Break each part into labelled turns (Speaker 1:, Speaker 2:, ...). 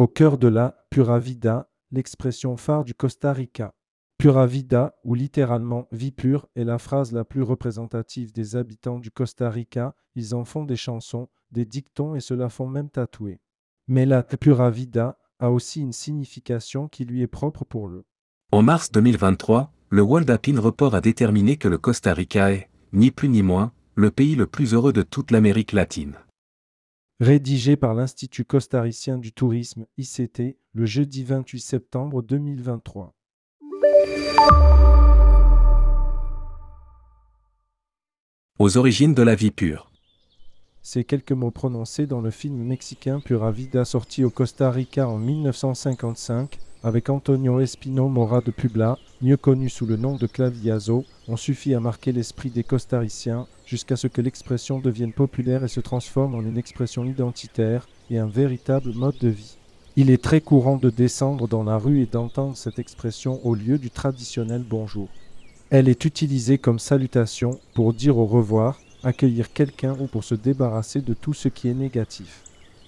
Speaker 1: Au cœur de la Pura Vida, l'expression phare du Costa Rica. Pura Vida, ou littéralement vie pure, est la phrase la plus représentative des habitants du Costa Rica. Ils en font des chansons, des dictons et se la font même tatouer. Mais la Pura Vida a aussi une signification qui lui est propre pour le.
Speaker 2: En mars 2023, le World Report a déterminé que le Costa Rica est, ni plus ni moins, le pays le plus heureux de toute l'Amérique latine.
Speaker 1: Rédigé par l'Institut costaricien du tourisme ICT le jeudi 28 septembre 2023.
Speaker 2: Aux origines de la vie pure.
Speaker 1: Ces quelques mots prononcés dans le film mexicain Pura Vida sorti au Costa Rica en 1955 avec Antonio Espino Mora de Publa, mieux connu sous le nom de Claviazo, ont suffi à marquer l'esprit des costariciens jusqu'à ce que l'expression devienne populaire et se transforme en une expression identitaire et un véritable mode de vie. Il est très courant de descendre dans la rue et d'entendre cette expression au lieu du traditionnel bonjour. Elle est utilisée comme salutation pour dire au revoir, accueillir quelqu'un ou pour se débarrasser de tout ce qui est négatif.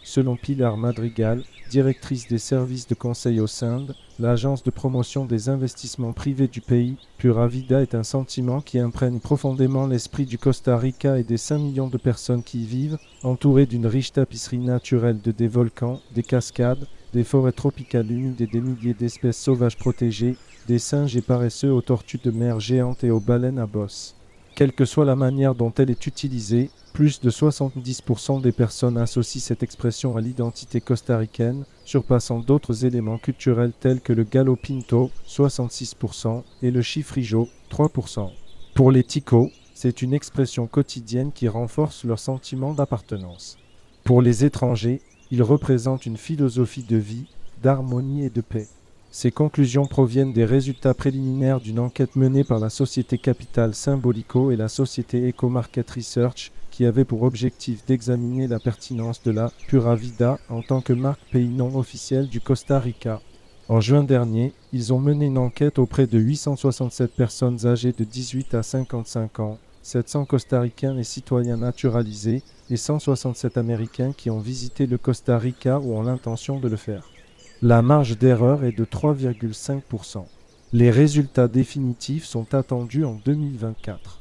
Speaker 1: Selon Pilar Madrigal, directrice des services de conseil au SIND, l'agence de promotion des investissements privés du pays, Pura Vida est un sentiment qui imprègne profondément l'esprit du Costa Rica et des 5 millions de personnes qui y vivent, entourées d'une riche tapisserie naturelle de des volcans, des cascades, des forêts tropicales humides et des milliers d'espèces sauvages protégées, des singes et paresseux aux tortues de mer géantes et aux baleines à bosse. Quelle que soit la manière dont elle est utilisée, plus de 70% des personnes associent cette expression à l'identité costaricaine, surpassant d'autres éléments culturels tels que le gallo pinto, 66%, et le chifrijo, 3%. Pour les ticos, c'est une expression quotidienne qui renforce leur sentiment d'appartenance. Pour les étrangers, il représente une philosophie de vie, d'harmonie et de paix. Ces conclusions proviennent des résultats préliminaires d'une enquête menée par la société Capital Symbolico et la société EcoMarket Research qui avait pour objectif d'examiner la pertinence de la Pura Vida en tant que marque pays non officielle du Costa Rica. En juin dernier, ils ont mené une enquête auprès de 867 personnes âgées de 18 à 55 ans, 700 Costaricains et citoyens naturalisés et 167 Américains qui ont visité le Costa Rica ou ont l'intention de le faire. La marge d'erreur est de 3,5%. Les résultats définitifs sont attendus en 2024.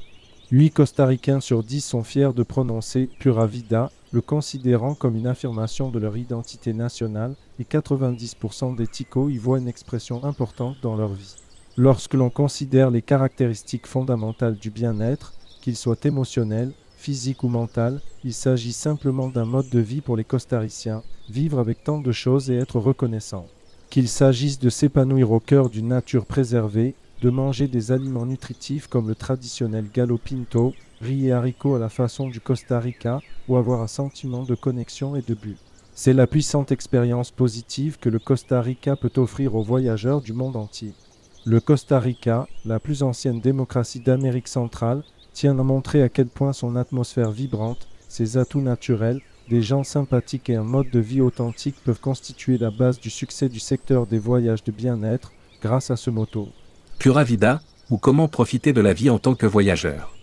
Speaker 1: 8 Costaricains sur 10 sont fiers de prononcer Pura Vida, le considérant comme une affirmation de leur identité nationale, et 90% des Ticos y voient une expression importante dans leur vie. Lorsque l'on considère les caractéristiques fondamentales du bien-être, qu'ils soient émotionnels, physique ou mental, il s'agit simplement d'un mode de vie pour les costariciens, vivre avec tant de choses et être reconnaissant. Qu'il s'agisse de s'épanouir au cœur d'une nature préservée, de manger des aliments nutritifs comme le traditionnel gallo pinto, riz et haricots à la façon du Costa Rica, ou avoir un sentiment de connexion et de but. C'est la puissante expérience positive que le Costa Rica peut offrir aux voyageurs du monde entier. Le Costa Rica, la plus ancienne démocratie d'Amérique centrale, tient à montrer à quel point son atmosphère vibrante, ses atouts naturels, des gens sympathiques et un mode de vie authentique peuvent constituer la base du succès du secteur des voyages de bien-être grâce à ce motto.
Speaker 2: Pura Vida, ou comment profiter de la vie en tant que voyageur?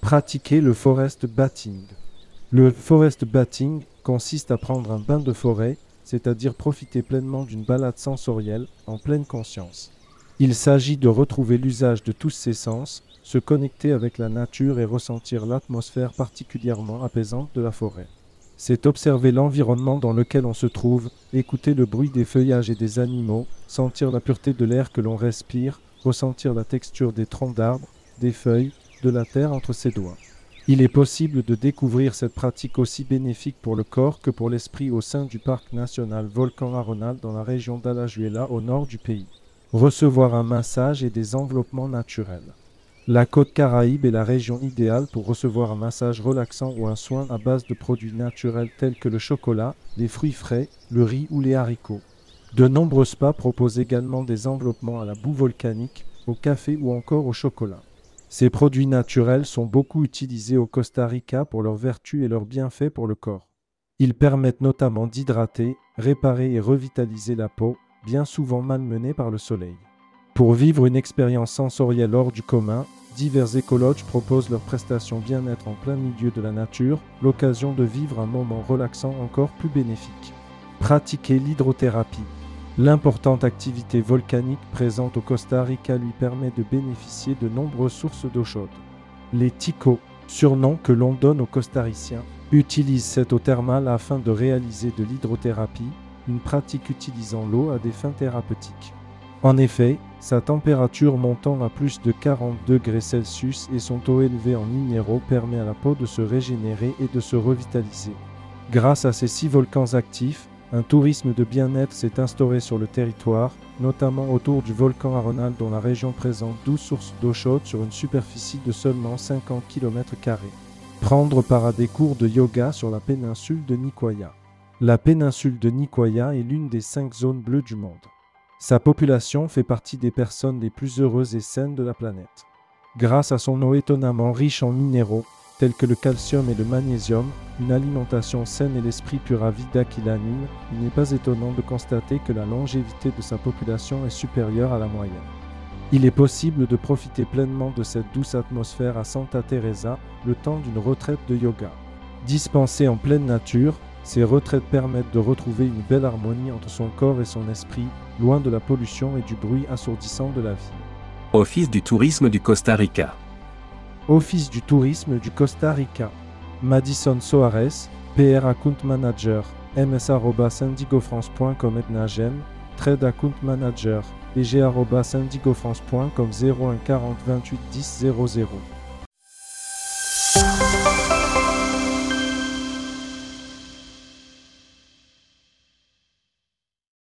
Speaker 1: Pratiquer le forest batting. Le forest batting consiste à prendre un bain de forêt, c'est-à-dire profiter pleinement d'une balade sensorielle en pleine conscience. Il s'agit de retrouver l'usage de tous ses sens, se connecter avec la nature et ressentir l'atmosphère particulièrement apaisante de la forêt. C'est observer l'environnement dans lequel on se trouve, écouter le bruit des feuillages et des animaux, sentir la pureté de l'air que l'on respire, ressentir la texture des troncs d'arbres, des feuilles, de la terre entre ses doigts. Il est possible de découvrir cette pratique aussi bénéfique pour le corps que pour l'esprit au sein du parc national Volcan Arenal dans la région d'Alajuela au nord du pays. Recevoir un massage et des enveloppements naturels. La côte caraïbe est la région idéale pour recevoir un massage relaxant ou un soin à base de produits naturels tels que le chocolat, les fruits frais, le riz ou les haricots. De nombreux spas proposent également des enveloppements à la boue volcanique, au café ou encore au chocolat. Ces produits naturels sont beaucoup utilisés au Costa Rica pour leurs vertus et leurs bienfaits pour le corps. Ils permettent notamment d'hydrater, réparer et revitaliser la peau, bien souvent malmenée par le soleil. Pour vivre une expérience sensorielle hors du commun, divers écologes proposent leurs prestations bien-être en plein milieu de la nature, l'occasion de vivre un moment relaxant encore plus bénéfique. Pratiquer l'hydrothérapie. L'importante activité volcanique présente au Costa Rica lui permet de bénéficier de nombreuses sources d'eau chaude. Les ticos, surnom que l'on donne aux costariciens, utilisent cette eau thermale afin de réaliser de l'hydrothérapie, une pratique utilisant l'eau à des fins thérapeutiques. En effet, sa température montant à plus de 40 degrés Celsius et son taux élevé en minéraux permet à la peau de se régénérer et de se revitaliser. Grâce à ces six volcans actifs, un tourisme de bien-être s'est instauré sur le territoire, notamment autour du volcan Arenal dont la région présente 12 sources d'eau chaude sur une superficie de seulement 50 km. Prendre part à des cours de yoga sur la péninsule de Nicoya. La péninsule de Nicoya est l'une des cinq zones bleues du monde. Sa population fait partie des personnes les plus heureuses et saines de la planète. Grâce à son eau étonnamment riche en minéraux, tels que le calcium et le magnésium, une alimentation saine et l'esprit pur à vida qui l'anime, il n'est pas étonnant de constater que la longévité de sa population est supérieure à la moyenne. Il est possible de profiter pleinement de cette douce atmosphère à Santa Teresa le temps d'une retraite de yoga. Dispensée en pleine nature, ces retraites permettent de retrouver une belle harmonie entre son corps et son esprit, loin de la pollution et du bruit assourdissant de la vie.
Speaker 2: Office du tourisme du Costa Rica.
Speaker 1: Office du tourisme du Costa Rica. Madison Soares, PR Account Manager, ms.indigofrance.com etnagem, Trade Account Manager, pg.indigofrance.com 01 40 28 10 00.